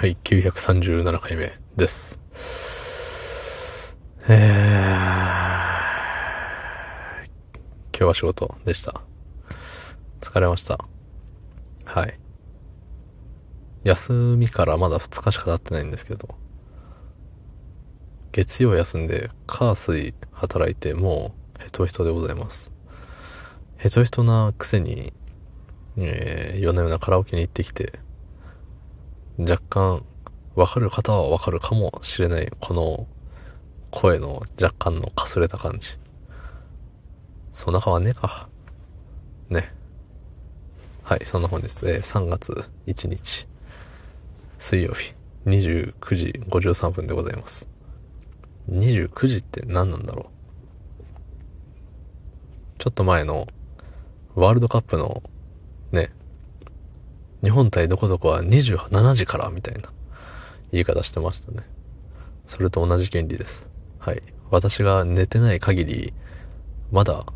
はい、937回目です。えー、今日は仕事でした。疲れました。はい。休みからまだ2日しか経ってないんですけど、月曜休んで、火水働いて、もう、ヘトヘトでございます。ヘトヘトなくせに、えー、夜な夜なカラオケに行ってきて、若干、わかる方はわかるかもしれない、この声の若干のかすれた感じ。そんな変わんねえか。ね。はい、そんな本日、えー、3月1日、水曜日、29時53分でございます。29時って何なんだろうちょっと前のワールドカップのね、日本対どこどこは27時からみたいな言い方してましたね。それと同じ原理です。はい。私が寝てない限り、まだ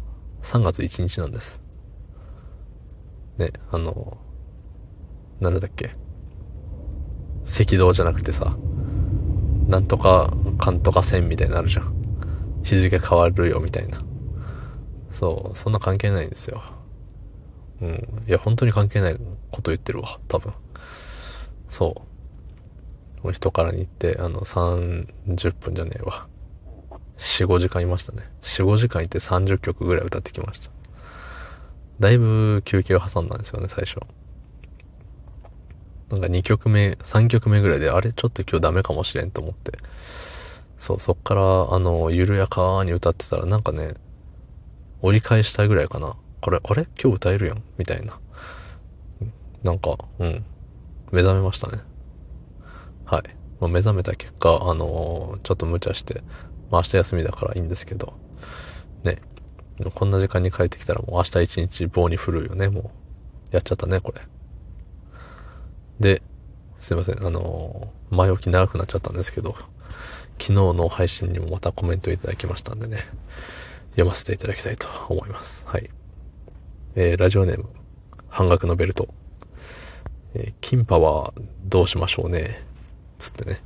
3月1日なんです。ね、あの、なんだっけ。赤道じゃなくてさ、なんとか、かんとか線みたいになるじゃん。日付変わるよみたいな。そう、そんな関係ないんですよ。うん。いや、本当に関係ないこと言ってるわ、多分。そう。人からに行って、あの、30分じゃねえわ。4、5時間いましたね。4、5時間いて30曲ぐらい歌ってきました。だいぶ休憩を挟んだんですよね、最初。なんか2曲目、3曲目ぐらいで、あれ？ちょっと今日ダメかもしれんと思って。そう、そっから、あの、緩やかに歌ってたら、なんかね、折り返したぐらいかな。これ、あれ？今日歌えるやんみたいな。なんか、うん。目覚めましたね。はい。ま、目覚めた結果、あのー、ちょっと無茶して、まあ明日休みだからいいんですけど、ね。こんな時間に帰ってきたらもう明日一日棒に振るよね、もう。やっちゃったね、これ。で、すいません、あのー、前置き長くなっちゃったんですけど、昨日の配信にもまたコメントいただきましたんでね、読ませていただきたいと思います。はい。えー、ラジオネーム、半額のベルト。えー、キンパはどうしましょうね。つってね。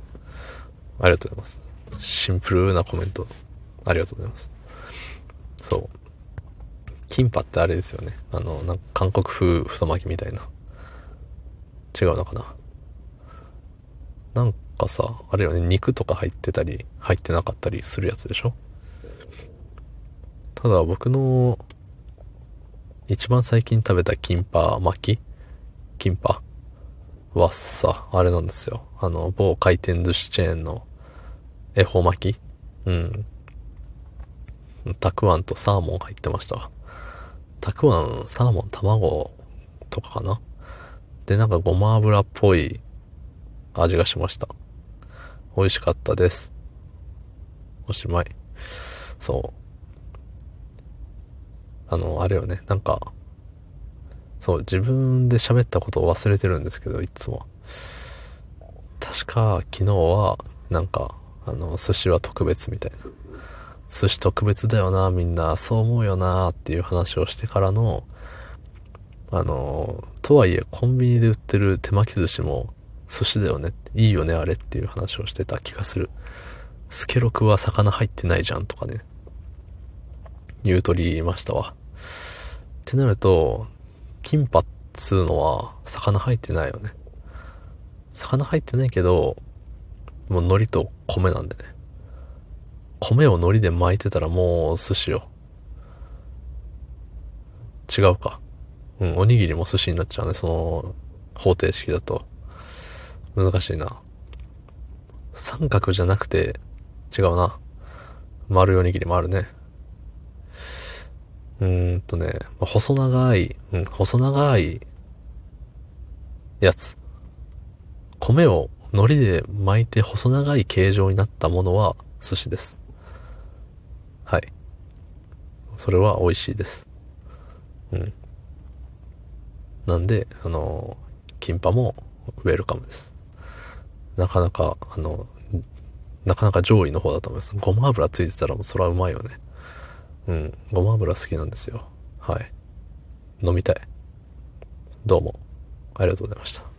ありがとうございます。シンプルなコメント、ありがとうございます。そう。キンパってあれですよね。あの、なんか韓国風太巻きみたいな。違うのかな。なんかさ、あれよね、肉とか入ってたり、入ってなかったりするやつでしょただ僕の一番最近食べたキンパ巻き？キンパはさ、あれなんですよ。あの、某回転寿司チェーンの恵方巻き？うん。たくあんとサーモン入ってました。たくあん、サーモン、卵とかかな？で、なんかごま油っぽい味がしました。美味しかったです。おしまい。そう。あの、あれよね、なんか、そう、自分で喋ったことを忘れてるんですけど、いつも。確か、昨日は、なんか、あの、寿司は特別みたいな。寿司特別だよな、みんな、そう思うよな、っていう話をしてからの、あの、とはいえ、コンビニで売ってる手巻き寿司も、寿司だよね、いいよね、あれっていう話をしてた気がする。スケロクは魚入ってないじゃんとかね。言うとりましたわ。ってなると、キンパっつうのは、魚入ってないよね。魚入ってないけど、もう海苔と米なんでね。米を海苔で巻いてたらもう寿司よ。違うか。うん、おにぎりも寿司になっちゃうね、その方程式だと。難しいな。三角じゃなくて、違うな。丸いおにぎりもあるね。うんとね、細長い、うん、細長いやつ。米を海苔で巻いて細長い形状になったものは寿司です。はい。それは美味しいです。うん。なんで、あの、キンパもウェルカムです。なかなか、あの、なかなか上位の方だと思います。ごま油ついてたらそれはうまいよね。うん。ごま油好きなんですよ。はい。飲みたい。どうも。ありがとうございました。